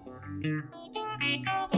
Thank you.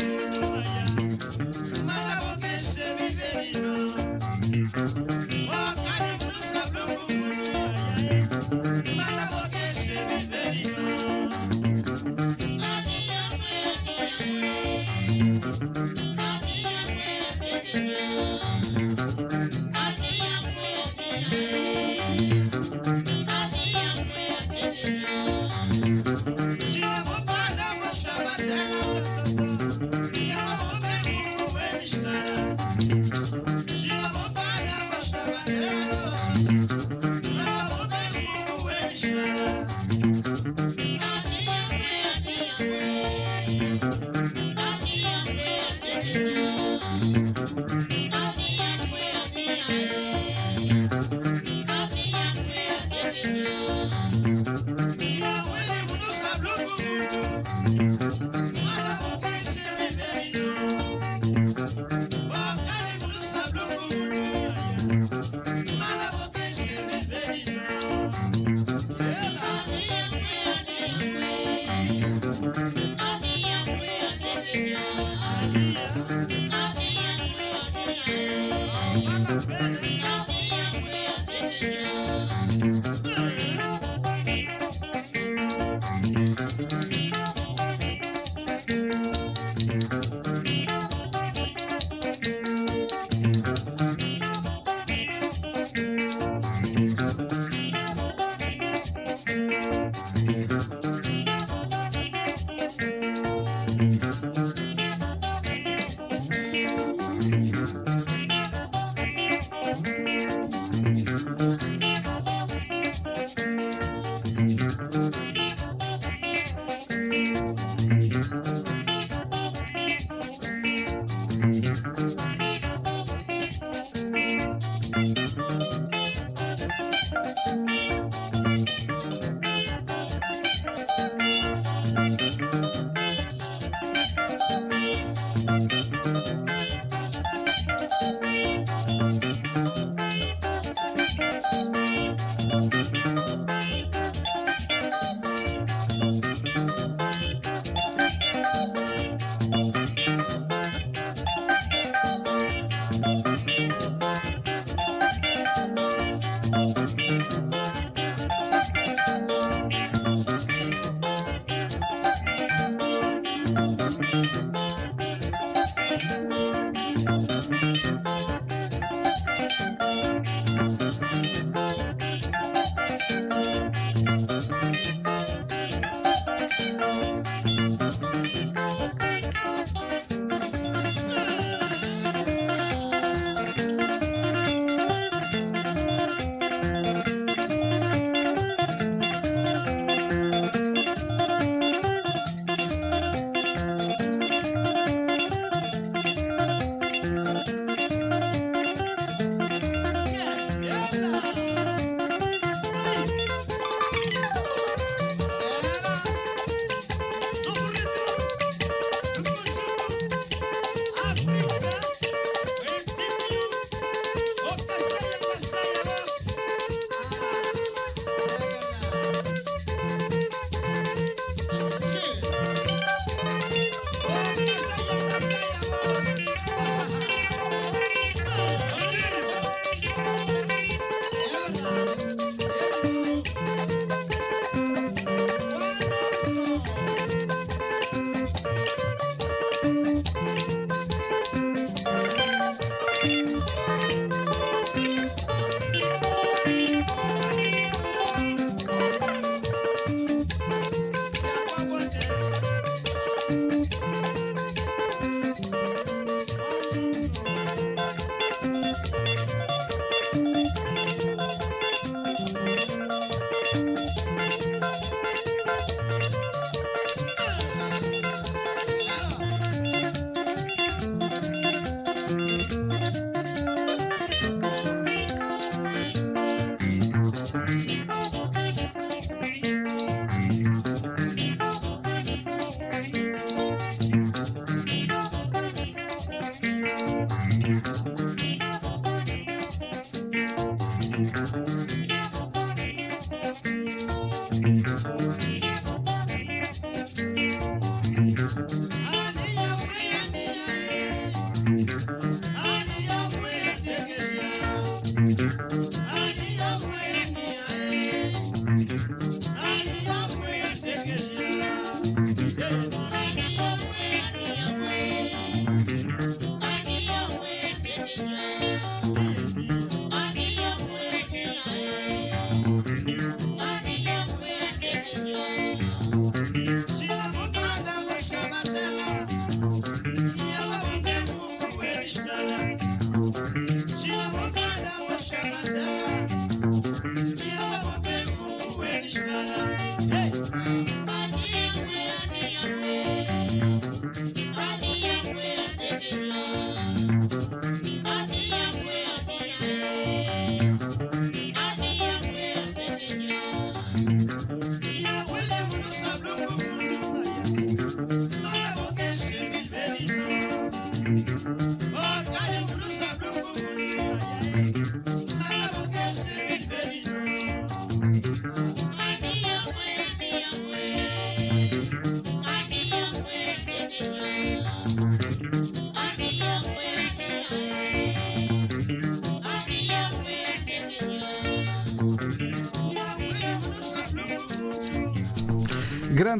Manda porque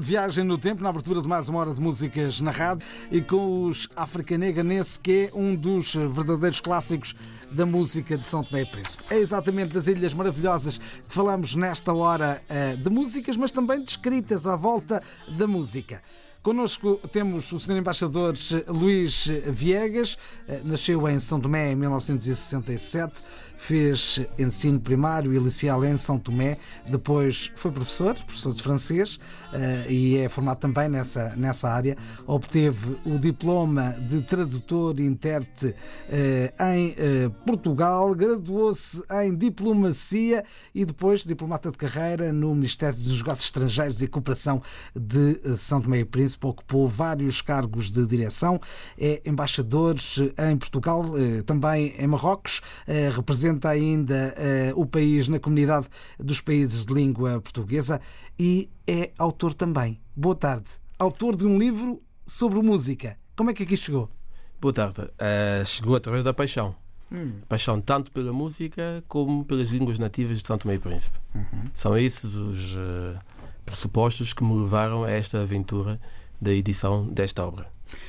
Grande viagem no tempo, na abertura de mais uma hora de músicas na rádio e com os Africanega nesse que é um dos verdadeiros clássicos da música de São Tomé e Príncipe. É exatamente das Ilhas Maravilhosas que falamos nesta hora eh, de músicas, mas também de escritas à volta da música. Connosco temos o Sr. Embaixador Luís Viegas, eh, nasceu em São Tomé em 1967 fez ensino primário e liceal em São Tomé, depois foi professor, professor de francês, eh, e é formado também nessa, nessa área. Obteve o diploma de tradutor e intérprete eh, em eh, Portugal, graduou-se em diplomacia e depois diplomata de carreira no Ministério dos Negócios Estrangeiros e Cooperação de São Tomé e Príncipe. Ocupou vários cargos de direção, é embaixador em Portugal, também em Marrocos, representa representa ainda uh, o país na comunidade dos países de língua portuguesa e é autor também. Boa tarde. Autor de um livro sobre música. Como é que aqui chegou? Boa tarde. Uh, chegou através da paixão. Hum. Paixão tanto pela música como pelas línguas nativas de Santo Meio Príncipe. Uhum. São esses os uh, pressupostos que me levaram a esta aventura da edição desta obra.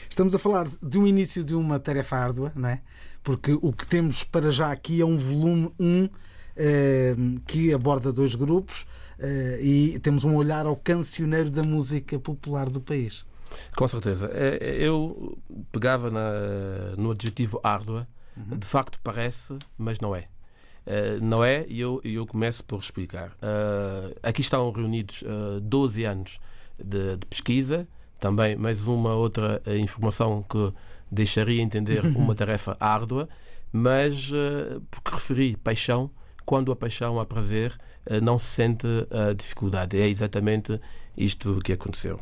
Estamos a falar de um início de uma tarefa árdua, não é? porque o que temos para já aqui é um volume 1 eh, que aborda dois grupos eh, e temos um olhar ao cancioneiro da música popular do país. Com certeza. É, eu pegava na, no adjetivo árdua, uhum. de facto parece, mas não é. Uh, não é, e eu, eu começo por explicar. Uh, aqui estão reunidos uh, 12 anos de, de, pesquisa, também mais uma outra informação que deixaria entender uma tarefa árdua, mas uh, porque referi paixão, quando a paixão há prazer, uh, não se sente a dificuldade. É exatamente isto que aconteceu.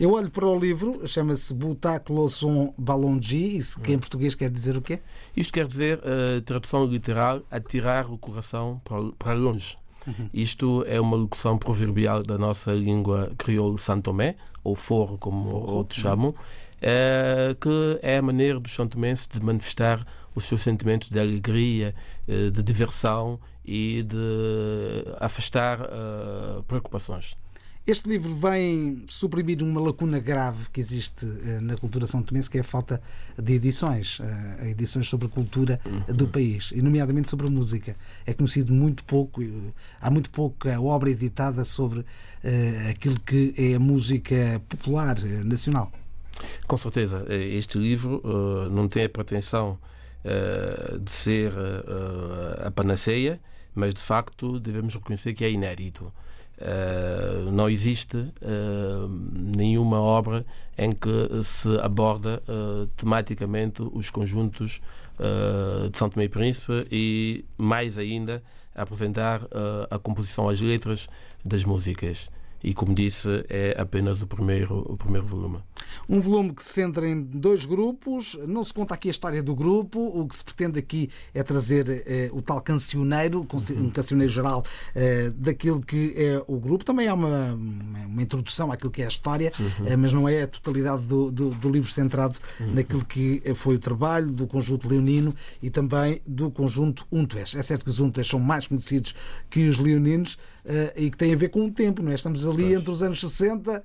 Eu olho para o livro, chama-se Butac Losson Ballongi, isso que em português quer dizer o quê? Isto quer dizer, tradução literal, atirar o coração para longe. Uhum. Isto é uma locução proverbial da nossa língua crioulo santomé, ou forro, como forro, outros chamam, é, que é a maneira dos santomenses de manifestar os seus sentimentos de alegria, eh, de diversão e de afastar uh, preocupações. Este livro vem suprimir uma lacuna grave que existe na cultura são tomense, que é a falta de edições, edições sobre a cultura uhum. do país, e nomeadamente sobre a música. É conhecido muito pouco, há muito pouca obra editada sobre aquilo que é a música popular nacional. Com certeza, eh, este livro não tem a pretensão de ser a panaceia, mas de facto devemos reconhecer que é inédito. Não existe nenhuma obra em que se aborda tematicamente os conjuntos de São Tomé e Príncipe e, mais ainda, apresentar a composição, as letras das músicas e, como disse, é apenas o primeiro, o primeiro volume. Um volume que se centra em dois grupos, não se conta aqui a história do grupo, o que se pretende aqui é trazer eh, o tal cancioneiro, uhum. um cancioneiro geral eh, daquilo que é o grupo. Também há uma, uma introdução àquilo que é a história, uhum. eh, mas não é a totalidade do, do, do livro centrado uhum. naquilo que foi o trabalho do conjunto leonino e também do conjunto Untues. É certo que os Untues são mais conhecidos que os leoninos, e que tem a ver com o tempo, não é? Estamos ali pois. entre os anos 60 uh,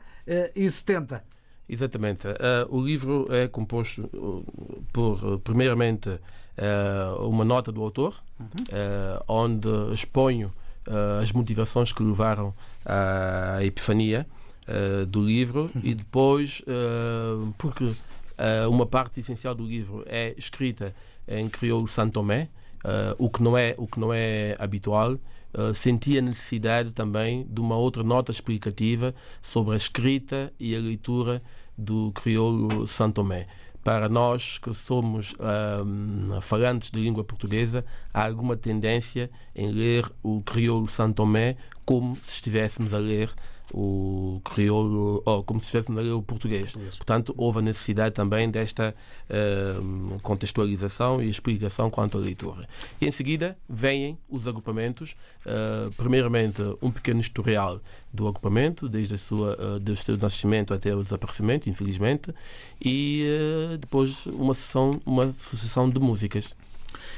e 70. Exatamente. Uh, o livro é composto por, primeiramente, uh, uma nota do autor, uhum. onde exponho as motivações que levaram à epifania do livro uhum. e depois, porque uma parte essencial do livro é escrita em crioulo santomé, o que não é o que não é habitual uh, senti a necessidade também de uma outra nota explicativa sobre a escrita e a leitura do crioulo santomé. Para nós que somos uh, falantes de língua portuguesa, há alguma tendência em ler o crioulo santomé como se estivéssemos a ler o crioulo, oh, como se estivesse a ler o português. português. Portanto, houve a necessidade também desta uh, contextualização e explicação quanto à leitura. E em seguida vêm os agrupamentos, uh, primeiramente um pequeno historial do agrupamento, desde, a sua, uh, desde o seu nascimento até o desaparecimento, infelizmente, e depois uma, sessão, uma sucessão de músicas.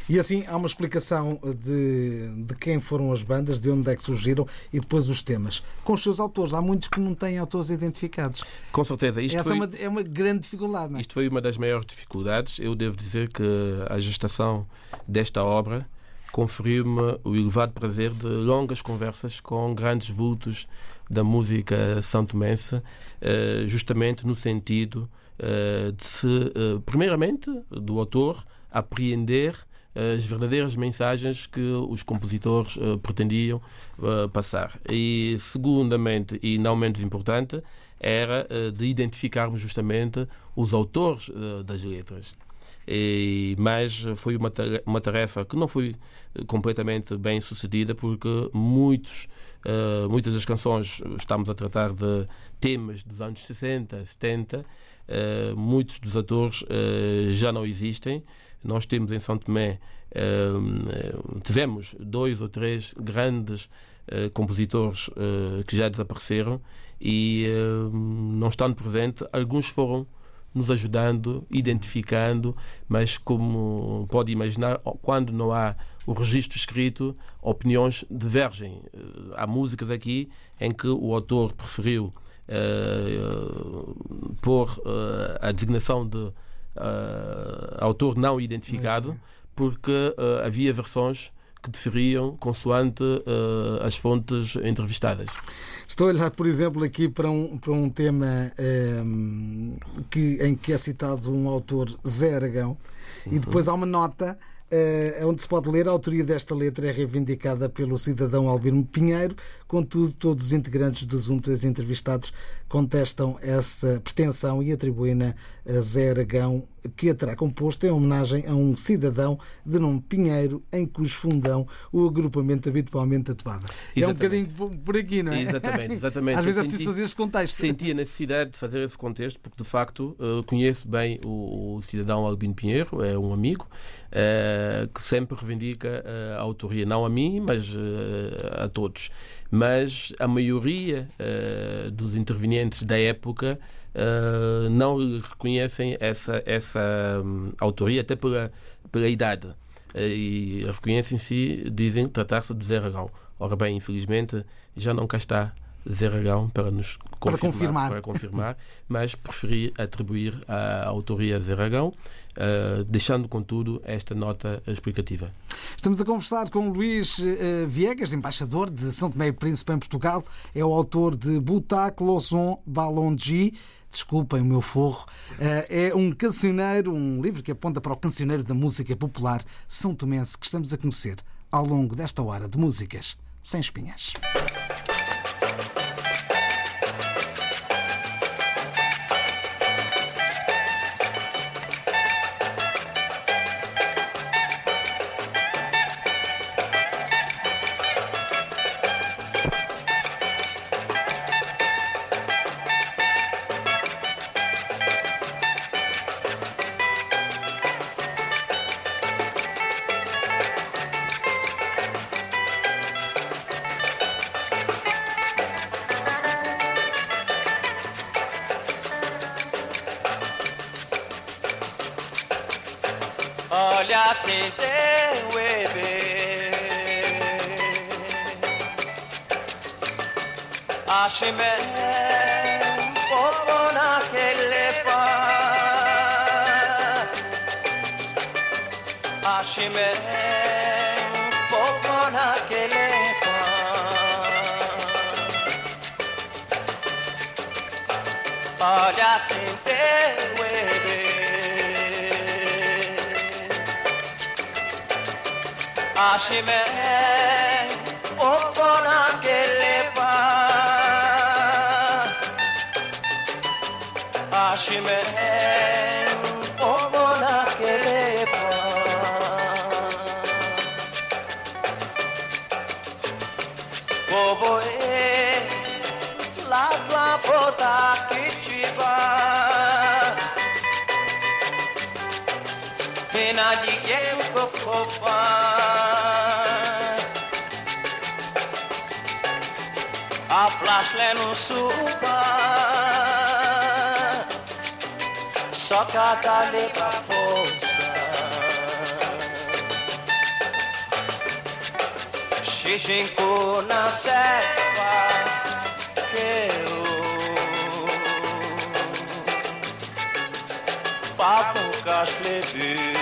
E assim há uma explicação de, de quem foram as bandas, de onde é que surgiram e depois os temas. Com os seus autores, há muitos que não têm autores identificados. Com certeza. Isto Essa é foi, é, uma, é uma grande dificuldade. Não é? Isto foi uma das maiores dificuldades. Eu devo dizer que a gestação desta obra conferiu-me o elevado prazer de longas conversas com grandes vultos da música santomense, eh, justamente no sentido eh, de se, eh, primeiramente, do autor apreender as verdadeiras mensagens que os compositores uh, pretendiam uh, passar. E, segundamente, e não menos importante, era uh, de identificarmos justamente os autores das letras. E, mas foi uma uma tarefa que não foi completamente bem sucedida porque muitos, muitas das canções estamos a tratar de temas dos anos 60, 70, muitos dos atores já não existem nós temos em São Tomé, ehm, tivemos dois ou três grandes eh, compositores eh, que já desapareceram e ehm, não estando presente, alguns foram nos ajudando, identificando, mas como pode imaginar, quando não há o registro escrito, opiniões divergem. Há músicas aqui em que o autor preferiu uh, pôr uh, a designação de uh, autor não identificado, porque uh, havia versões que diferiam consoante uh, as fontes entrevistadas. Estou a olhar, por exemplo, aqui para um, para um tema um, que, em que é citado um autor Zé Aragão, uhum. e depois há uma nota uh, onde se pode ler a autoria desta letra é reivindicada pelo cidadão Albino Pinheiro, contudo, todos os integrantes dos UNTAS entrevistados contestam essa pretensão e atribuem-na a Zé Aragão, que a terá composto em homenagem a um cidadão de nome Pinheiro, em cujo fundão o agrupamento habitualmente atuava. É um bocadinho por aqui, não é? Exatamente, exatamente. Às vezes é preciso fazer esse contexto. Senti a necessidade de fazer esse contexto, porque de facto eh, conheço bem o, o cidadão Albino Pinheiro, é um amigo, uh, que sempre reivindica a autoria, não a mim, mas a todos. Mas a maioria uh, dos intervenientes da época não reconhecem essa, essa um, autoria, até pela, pela idade. e reconhecem-se, dizem tratar-se de Zé Ragão. Ora bem, infelizmente, já não cá está Zé Ragão para nos confirmar, para confirmar, para confirmar mas preferi atribuir a autoria a Zé Ragão, uh, deixando, contudo, esta nota explicativa. Estamos a conversar com Luís Viegas, embaixador de São Tomé e Príncipe em Portugal. É o autor de Butac Lozon Balonji. Desculpem o meu forro. Uh, é um cancioneiro, um livro que aponta para o cancioneiro da música popular são tomense que estamos a conhecer ao longo desta hora de músicas sem espinhas. Hashime Opona Kelepa Hashime suba Só cada letra força. Xixinco na serva que eu. Papo castleve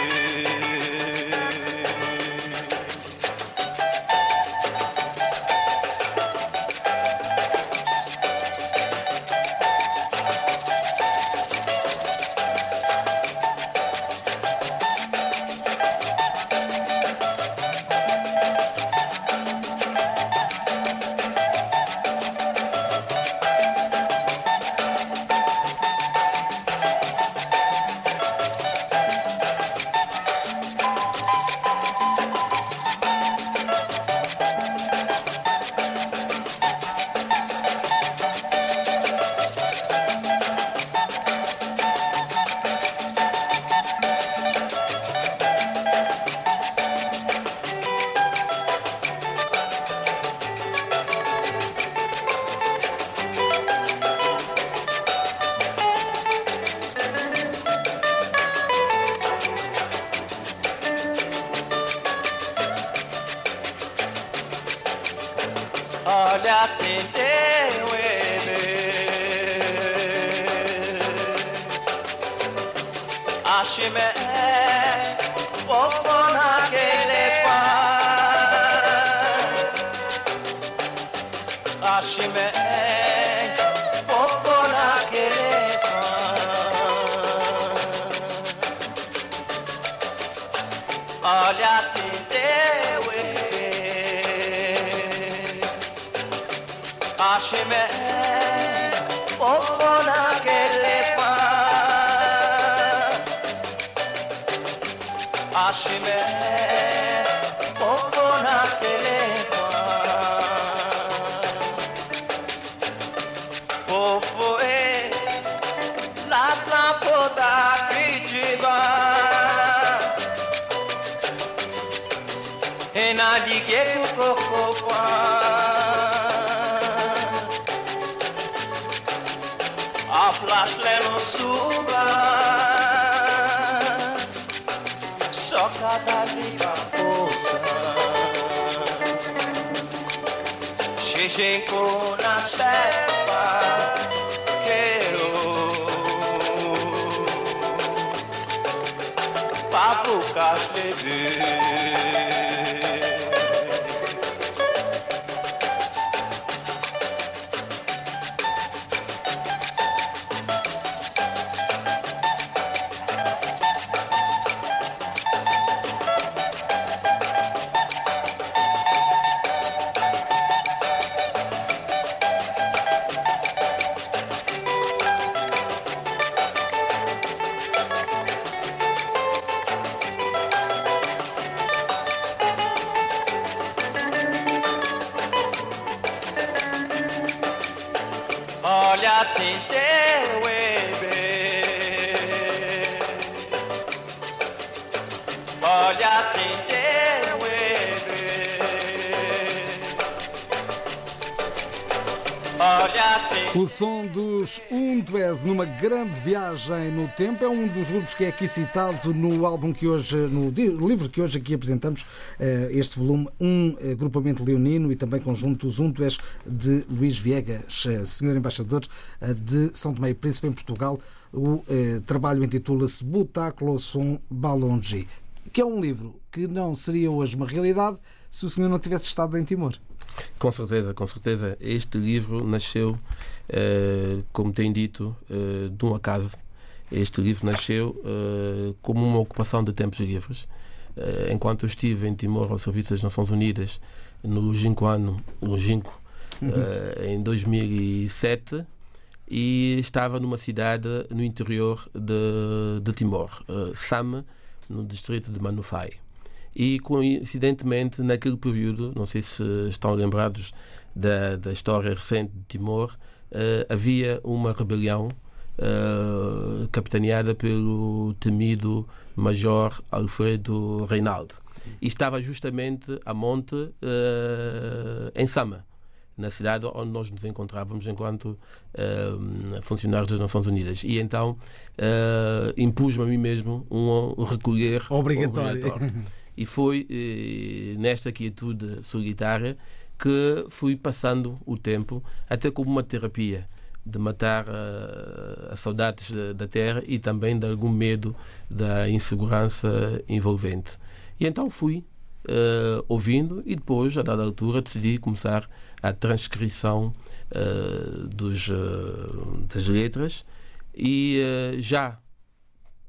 Hashem som dos Untues numa grande viagem no tempo é um dos grupos que é aqui citado no álbum que hoje, no livro que hoje aqui apresentamos, eh, este volume, um eh, grupamento leonino e também conjunto os Untues de Luís Viegas, eh, senhor embaixador eh, de São Tomé e Príncipe em Portugal. O eh, trabalho intitula-se Butáculo Som Balongi. que é um livro que não seria hoje uma realidade se o senhor não tivesse estado em Timor. Com certeza, com certeza. Este livro nasceu, eh, como tem dito, eh, de um acaso. Este livro nasceu eh, como uma ocupação de tempos livres. enquanto eu estive em Timor ao serviço das Nações Unidas no longínquo ano, longínquo, uhum. em 2007, e estava numa cidade no interior de, de Timor, Sam, no distrito de Manufai. E coincidentemente, naquele período, não sei se estão lembrados da, da história recente de Timor, uh, havia uma rebelião uh, capitaneada pelo temido Major Alfredo Reinaldo. E estava justamente a monte uh, em Sama, na cidade onde nós nos encontrávamos enquanto uh, funcionários das Nações Unidas. E então uh, impus-me a mim mesmo um recolher obrigatório. obrigatório. E foi eh, nesta quietude solitária que fui passando o tempo, até como uma terapia de matar uh, as saudades da terra e também de algum medo da insegurança envolvente. E então fui uh, ouvindo e depois, a dada altura, decidi começar a transcrição uh, dos, das letras e já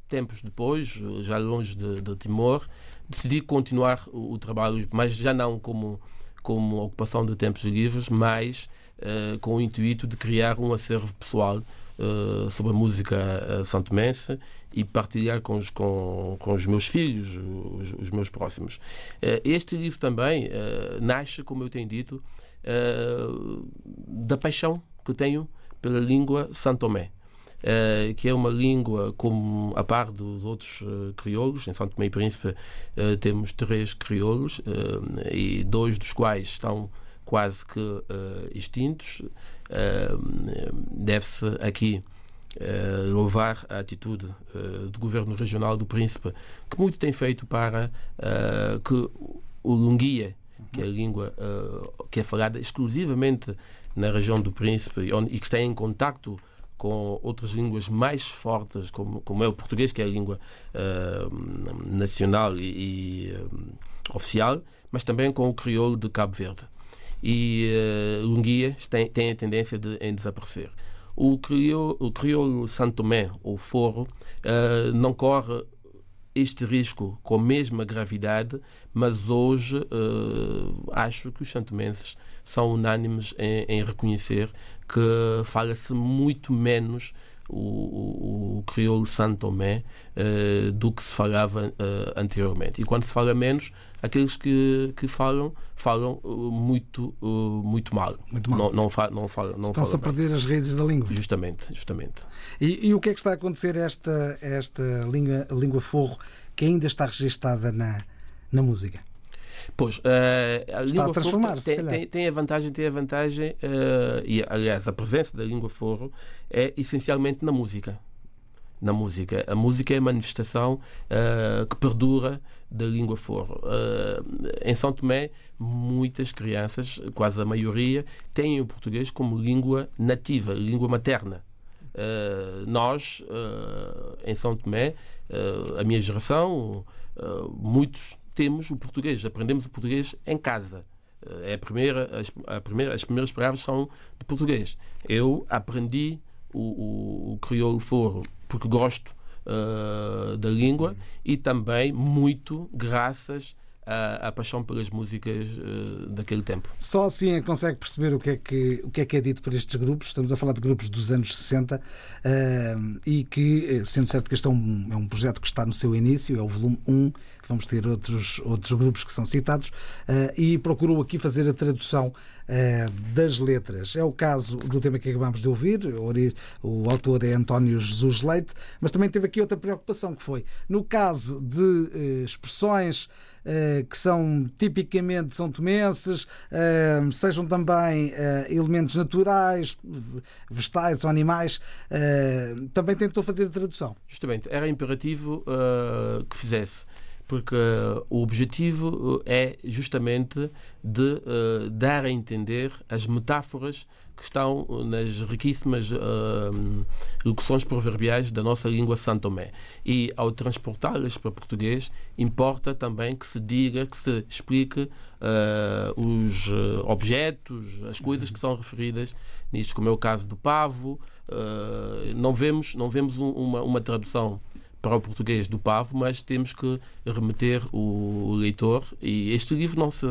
tempos depois, já longe de, de Timor, decidi continuar o, o, trabalho, mas já não como, como ocupação de tempos livres, mas uh, com o intuito de criar um acervo pessoal uh, sobre a música uh, santomense e partilhar com os, com, com os meus filhos, os, os meus próximos. Uh, este livro também nasce, como eu tenho dito, da paixão que tenho pela língua santomé. Uh, que é uma língua como a par dos outros uh, crioulos. Em São Tomé e Príncipe uh, temos três crioulos e dois dos quais estão quase que extintos. Deve-se aqui louvar a atitude do governo regional do Príncipe, que muito tem feito para que o Lunguia, que é a língua que é falada exclusivamente na região do Príncipe e que está em contacto com outras línguas mais fortes, como, como é o português, que é a língua uh, nacional e, e uh, oficial, mas também com o crioulo de Cabo Verde. E uh, Lunguia tem, tem a tendência de em desaparecer. O crioulo, o crioulo Santomé, ou Forro, uh, não corre este risco com a mesma gravidade, mas hoje uh, acho que os santomenses são unânimes em, em reconhecer que fala-se muito menos o, o, o crioulo santomé uh, do que se falava uh, anteriormente. E quando se fala menos, aqueles que, que falam, falam uh, muito, muito mal. Muito mal. Não, não, fa, não, fala, não Estão-se a perder as raízes da língua. Justamente, justamente. E, e, o que é que está a acontecer esta, esta língua, língua forro que ainda está registada na, na música? Pois, uh, a língua forro tem, tem, tem, a vantagem, tem a vantagem, uh, e aliás, a presença da língua forro é essencialmente na música. Na música. A música é a manifestação uh, que perdura da língua forro. em São Tomé, muitas crianças, quase a maioria, têm o português como língua nativa, língua materna. nós, em São Tomé, a minha geração, muitos temos o português, aprendemos o português em casa. É a primeira, as, a primeira, as primeiras palavras são de português. Eu aprendi o, o, o crioulo foro porque gosto uh, da língua e também muito graças à, paixão pelas músicas uh, daquele tempo. Só assim é consegue perceber o que, é que, o que é que é dito por estes grupos. Estamos a falar de grupos dos anos 60 uh, e que, sendo certo que este é um, é um projeto que está no seu início, é o volume 1 vamos ter outros, outros grupos que são citados, uh, e procurou aqui fazer a tradução uh, das letras. É o caso do tema que acabámos de ouvir, o autor é António Jesus Leite, mas também teve aqui outra preocupação que foi, no caso de uh, expressões que são tipicamente são tomenses, sejam também elementos naturais, vegetais ou animais, também tentou fazer a tradução. Justamente, era imperativo que fizesse porque o objetivo é justamente de dar a entender as metáforas que estão nas riquíssimas uh, locuções proverbiais da nossa língua santomé. E ao transportá-las para português, importa também que se diga, que se explique uh, os objetos, as coisas que são referidas nisto, como é o caso do pavo. Uh, não vemos, não vemos um, uma, uma tradução para o português do pavo, mas temos que remeter o, o leitor e este livro não se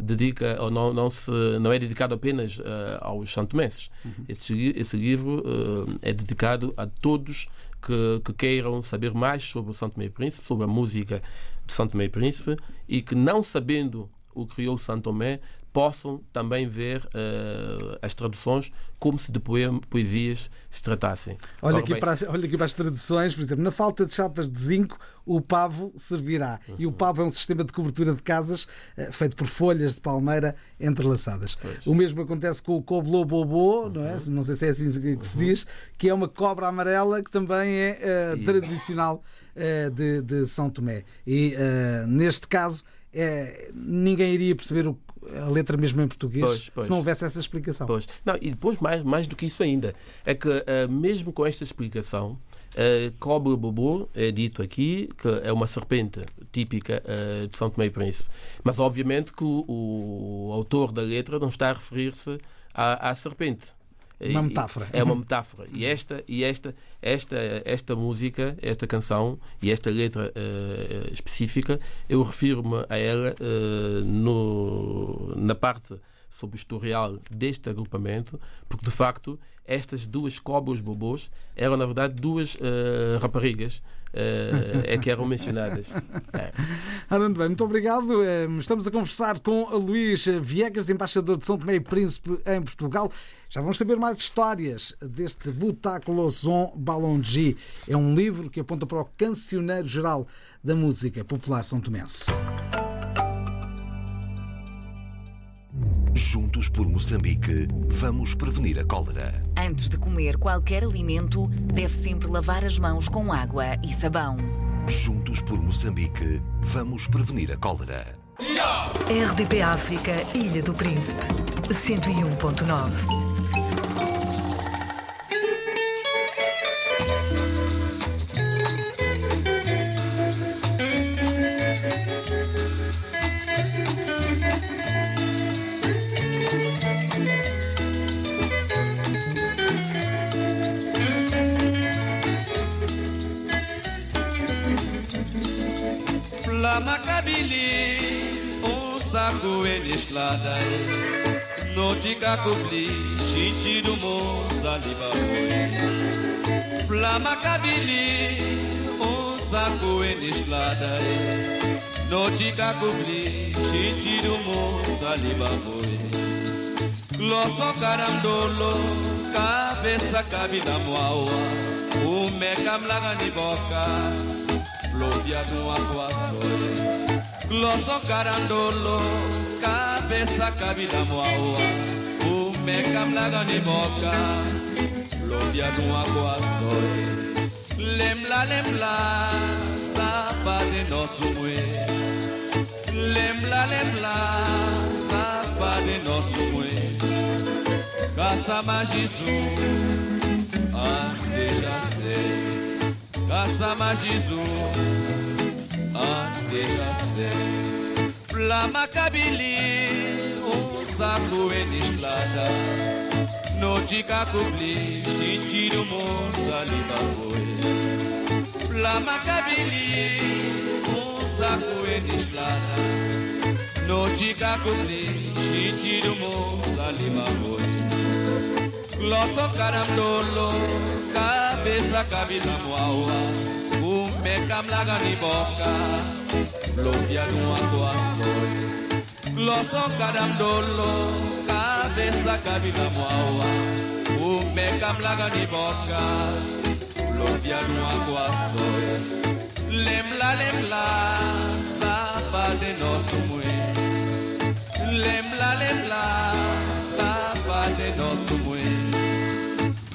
dedica ou não, não, se, não é dedicado apenas uh, aos santomenses. Uhum. Esse, esse livro uh, é dedicado a todos que, que, queiram saber mais sobre o Santo Meio Príncipe, sobre a música do Santo Meio Príncipe e que não sabendo o criou Santo Tomé possam também ver uh, as traduções como se de poesias se tratassem. Olha aqui, para, olha aqui para as traduções, por exemplo, na falta de chapas de zinco, o pavo servirá. Uhum. E o pavo é um sistema de cobertura de casas uh, feito por folhas de palmeira entrelaçadas. Pois. O mesmo acontece com o coblo bobô, uhum. não é? Não sei se é assim que se uhum. diz, que é uma cobra amarela que também é uh, tradicional de, de, São Tomé. E neste caso é, ninguém iria perceber o, a letra mesmo em português pois, pois. se não houvesse essa explicação. Pois. Não, e depois, mais, mais do que isso ainda, é que uh, mesmo com esta explicação, uh, cobra bobô é dito aqui que é uma serpente típica uh, de São Tomé e Príncipe. Mas obviamente que o, o autor da letra não está a referir-se à, à serpente uma metáfora. É uma metáfora. E esta, e esta, esta, esta música, esta canção e esta letra uh, específica, eu refiro-me a ela uh, no, na parte sobre o historial deste agrupamento, porque de facto estas duas cobras bobôs eram na verdade duas uh, raparigas uh, é que eram mencionadas. É. Bem, muito obrigado. Eh, estamos a conversar com a Luís Viegas, embaixador de São Tomé e Príncipe em Portugal. Já vamos saber mais histórias deste Butáculo Zon Balongi. É um livro que aponta para o cancioneiro geral da música popular são tomense. Juntos por Moçambique, vamos prevenir a cólera. Antes de comer qualquer alimento, deve sempre lavar as mãos com água e sabão. Juntos por Moçambique, vamos prevenir a cólera. RDP África, Ilha do Príncipe, 101.9. enisklada notika kubli shinchidu mozalibaboe flama kabili onsaku enisklada notika kubli shinchidu mozalibaboe Glosso carandolo, cabeça cabina moaua, o meca mlaga ni boca, flopia no aquaçore. Glosso carandolo, cabeça cabida moaua, o meca mlaga ni boca, lobia no aguaçoi. Lembla, lembla, sapa de nosso mue. Lembla, lembla, sapa de nosso mue. Caça magizu, ande já sei. Caça magizu deixa ser Flama cabili um saco enisclada Notica cobri sentido moça lima foi Flama cabili um saco enisclada Notica cobri sentido moça lima foi Glosso caramdolo cabeça cabila moaua Umeka mlaga ni boka Lopia nua coações Glosso cadandolo Cabeça cabila moaua Umeka mlaga ni boca. Lopia nua coações Lembla, lembla Sapa de nosso mue. Lembla, lembla Sapa de nosso mue.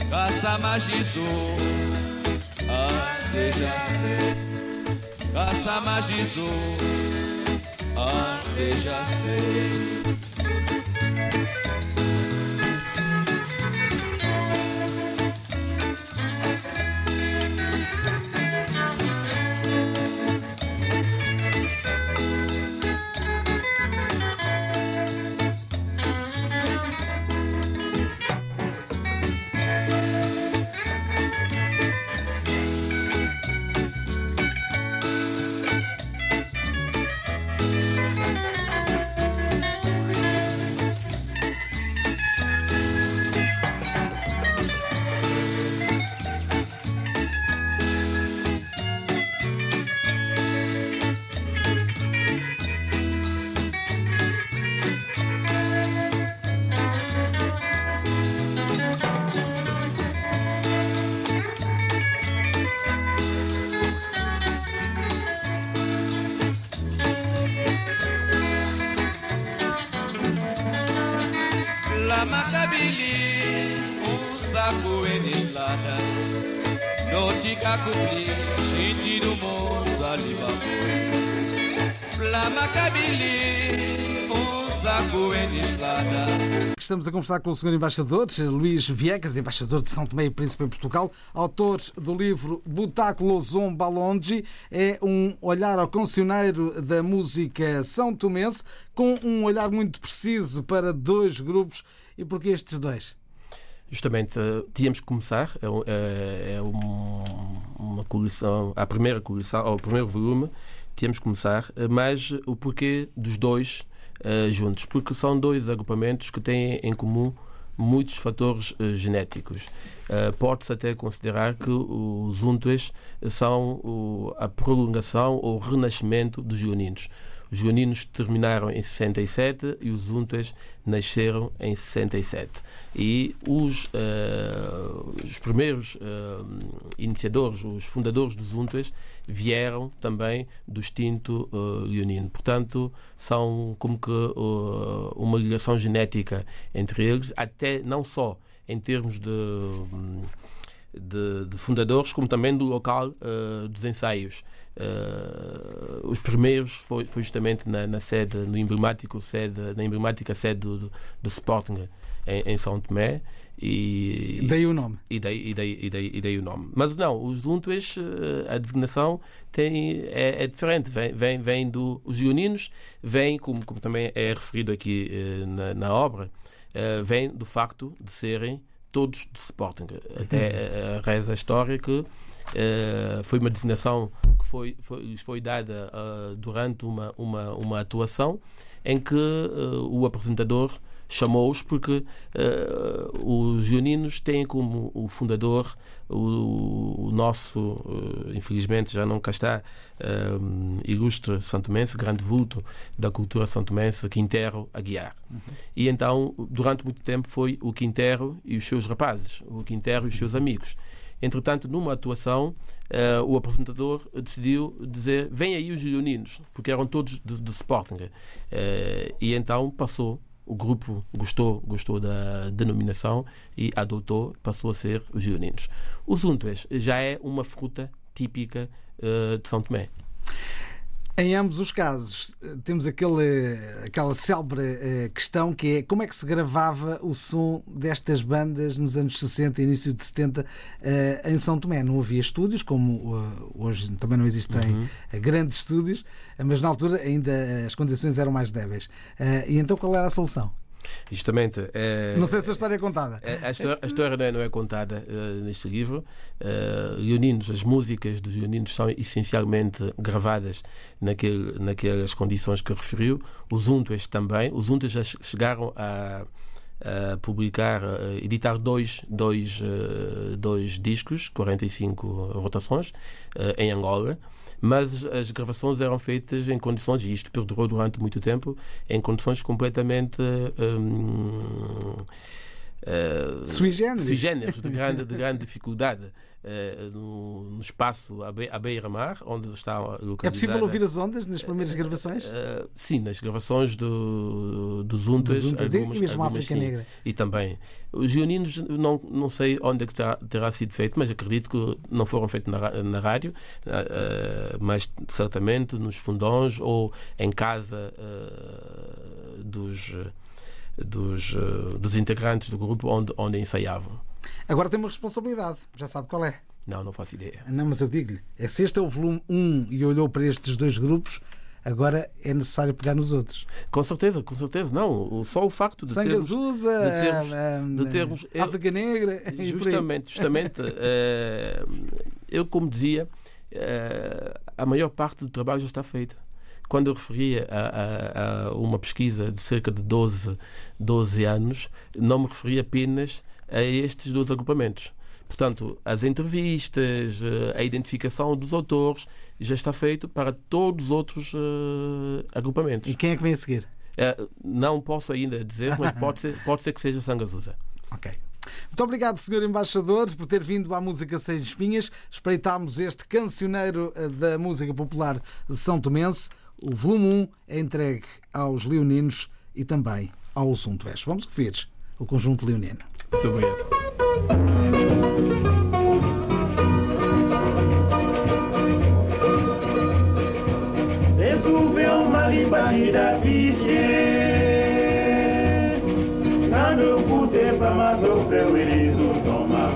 Caça magizu déjà c'est Grâce Majizo déjà Estamos a conversar com o Sr. Embaixador Luís Viegas, embaixador de São Tomé e Príncipe em Portugal, autor do livro Butáculo Zombalongi. É um olhar ao cancioneiro da música são tomense, com um olhar muito preciso para dois grupos. E porquê estes dois? Justamente, eh, tínhamos que começar. É, é- é um- uma coleção, a primeira coleção, ou o primeiro volume, tínhamos que começar, eh, mas o porquê dos dois eh, juntos? Porque são dois agrupamentos que têm em comum muitos fatores eh, genéticos. Eh, Pode-se até considerar que os Untues são a prolongação ou renascimento dos Leoninos. Os Leoninos terminaram em 67 e os Untues nasceram em 67. E os, eh, os primeiros eh, iniciadores, os fundadores dos Untues, vieram também do extinto eh, leonino. Portanto, são como que eh, uma ligação genética entre eles, até não só em termos de, hum, de, de fundadores, como também do local eh, dos ensaios. Eh, os primeiros foi, foi justamente na, na sede, no emblemático sede, na emblemática sede do, do, do Sporting em, em São Tomé. E, Daí o nome. e daí, e daí, e daí, e daí o nome. Mas não, os Untues, eh, a designação tem, é, é diferente. Vem, vem, vem do. Os Ioninos vêm, como, como também é referido aqui eh, na, na obra, eh, vem do facto de serem todos de Sporting. Até eh, reza a história que eh, foi uma designação que foi, foi, lhes foi dada ah, durante uma, uma, uma atuação em que eh, o apresentador chamou-os porque eh, os Ioninos têm como o fundador o, o nosso, eh, infelizmente já não cá está, eh, ilustre santomense, grande vulto da cultura santomense, Quintero Aguiar. E então, durante muito tempo, foi o Quintero e os seus rapazes, o Quintero e os seus amigos. Entretanto, numa atuação, eh, o apresentador decidiu dizer: Vem aí os leoninos, porque eram todos de, de Sporting. E então passou. O grupo gostou, gostou da denominação e adotou, passou a ser os leoninos. Os untues já é uma fruta típica eh, de São Tomé. Em ambos os casos, eh, temos aquele, aquela célebre eh, questão que é como é que se gravava o som destas bandas nos anos 60 e início de 70 eh, em São Tomé. Não havia estúdios, como eh, hoje também não existem eh, grandes estúdios, eh, mas na altura ainda eh, as condições eram mais débeis. Eh, E então qual era a solução? Justamente. eh, Não sei se a história é contada. A, a história, a história não, é, não é contada eh, neste livro. Uh, leoninos, as músicas dos Leoninos são essencialmente gravadas naquele, naquelas condições que referiu. Os Untues também. Os Untues já che- chegaram a, a publicar, a editar dois, dois, eh, dois discos, 45 rotações, eh, em Angola. Mas as gravações eram feitas em condições, e isto perdurou durante muito tempo, em condições completamente. hum, eh, Sui generis. sui generis, de grande, de grande dificuldade. eh, no, no espaço à be- à beira-mar, onde está localizada. É possível ouvir as ondas nas primeiras gravações? Eh, sim, nas gravações do, dos Untas, Dos Untas e algumas- mesmo algumas África sim. Negra. E também. Os Gioninos, não, não sei onde é que terá, terá sido feito, mas acredito que não foram feitos na, na rádio, eh, eh, mas certamente nos fundões ou em casa eh, dos, dos, eh, dos integrantes do grupo onde, onde ensaiavam. Agora tem uma responsabilidade, já sabe qual é. Não, não faço ideia. Não, mas eu digo-lhe, é se este é o volume 1 e olhou para estes dois grupos, agora é necessário pegar nos outros. Com certeza, com certeza. Não, só o facto de Sangue termos, Azusa, de termos, ah, de termos- África Negra. Justamente, justamente. eh, eu, como dizia, eh, a maior parte do trabalho já está feito. Quando eu referia a, a- a uma pesquisa de cerca de 12, 12 anos, não me referia apenas a estes dois agrupamentos. Portanto, as entrevistas, eh, a identificação dos autores já está feito para todos os outros eh, agrupamentos. E quem é que vem a seguir? Eh, não posso ainda dizer, mas pode ser, pode ser que seja Sangazusa. Ok. Muito obrigado, Sr. Embaixador, por ter vindo à Música Sem Espinhas. Espreitámos este cancioneiro da música popular de São Tomense. O volume 1 é entregue aos leoninos e também aos untués. Vamos ouvir o conjunto leonino. Muito obrigado. Découvert Mali batida piche Nando kute pama sofe wilizu toma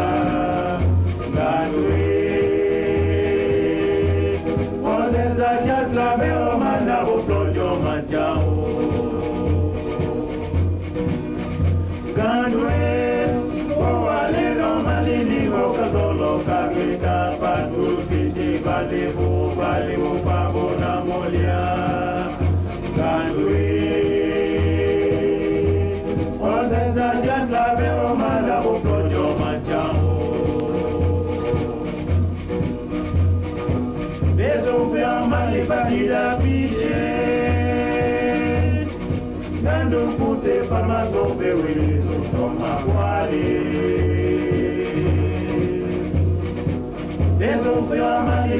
kabika patupisi balibu balibu pabona molia kandui wazenza jandla beo mala ukojo machango bezo mpya mali pakila piche nando kute pamazombe wilizo toma kwali. Bandokura mani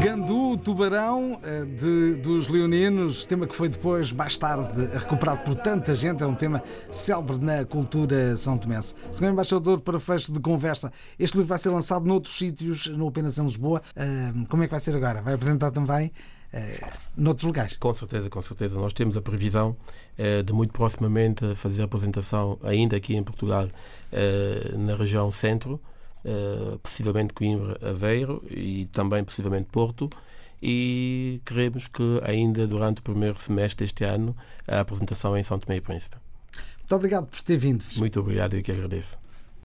Gandu, Tubarão, de, dos Leoninos, tema que foi depois, mais tarde, recuperado por tanta gente, é um tema célebre na cultura são tomense. Senhor Embaixador, para fecho de conversa, este livro vai ser lançado noutros sítios, não apenas em Lisboa. Eh, Como é que vai ser agora? Vai apresentar também eh, noutros lugares? Com certeza, com certeza. Nós temos a previsão eh, de muito proximamente fazer a apresentação ainda aqui em Portugal, eh, na região centro, possivelmente Coimbra, Aveiro e também possivelmente Porto. E queremos que ainda durante o primeiro semestre deste ano a apresentação em São Tomé e Príncipe. Muito obrigado por ter vindo. Muito obrigado e que agradeço.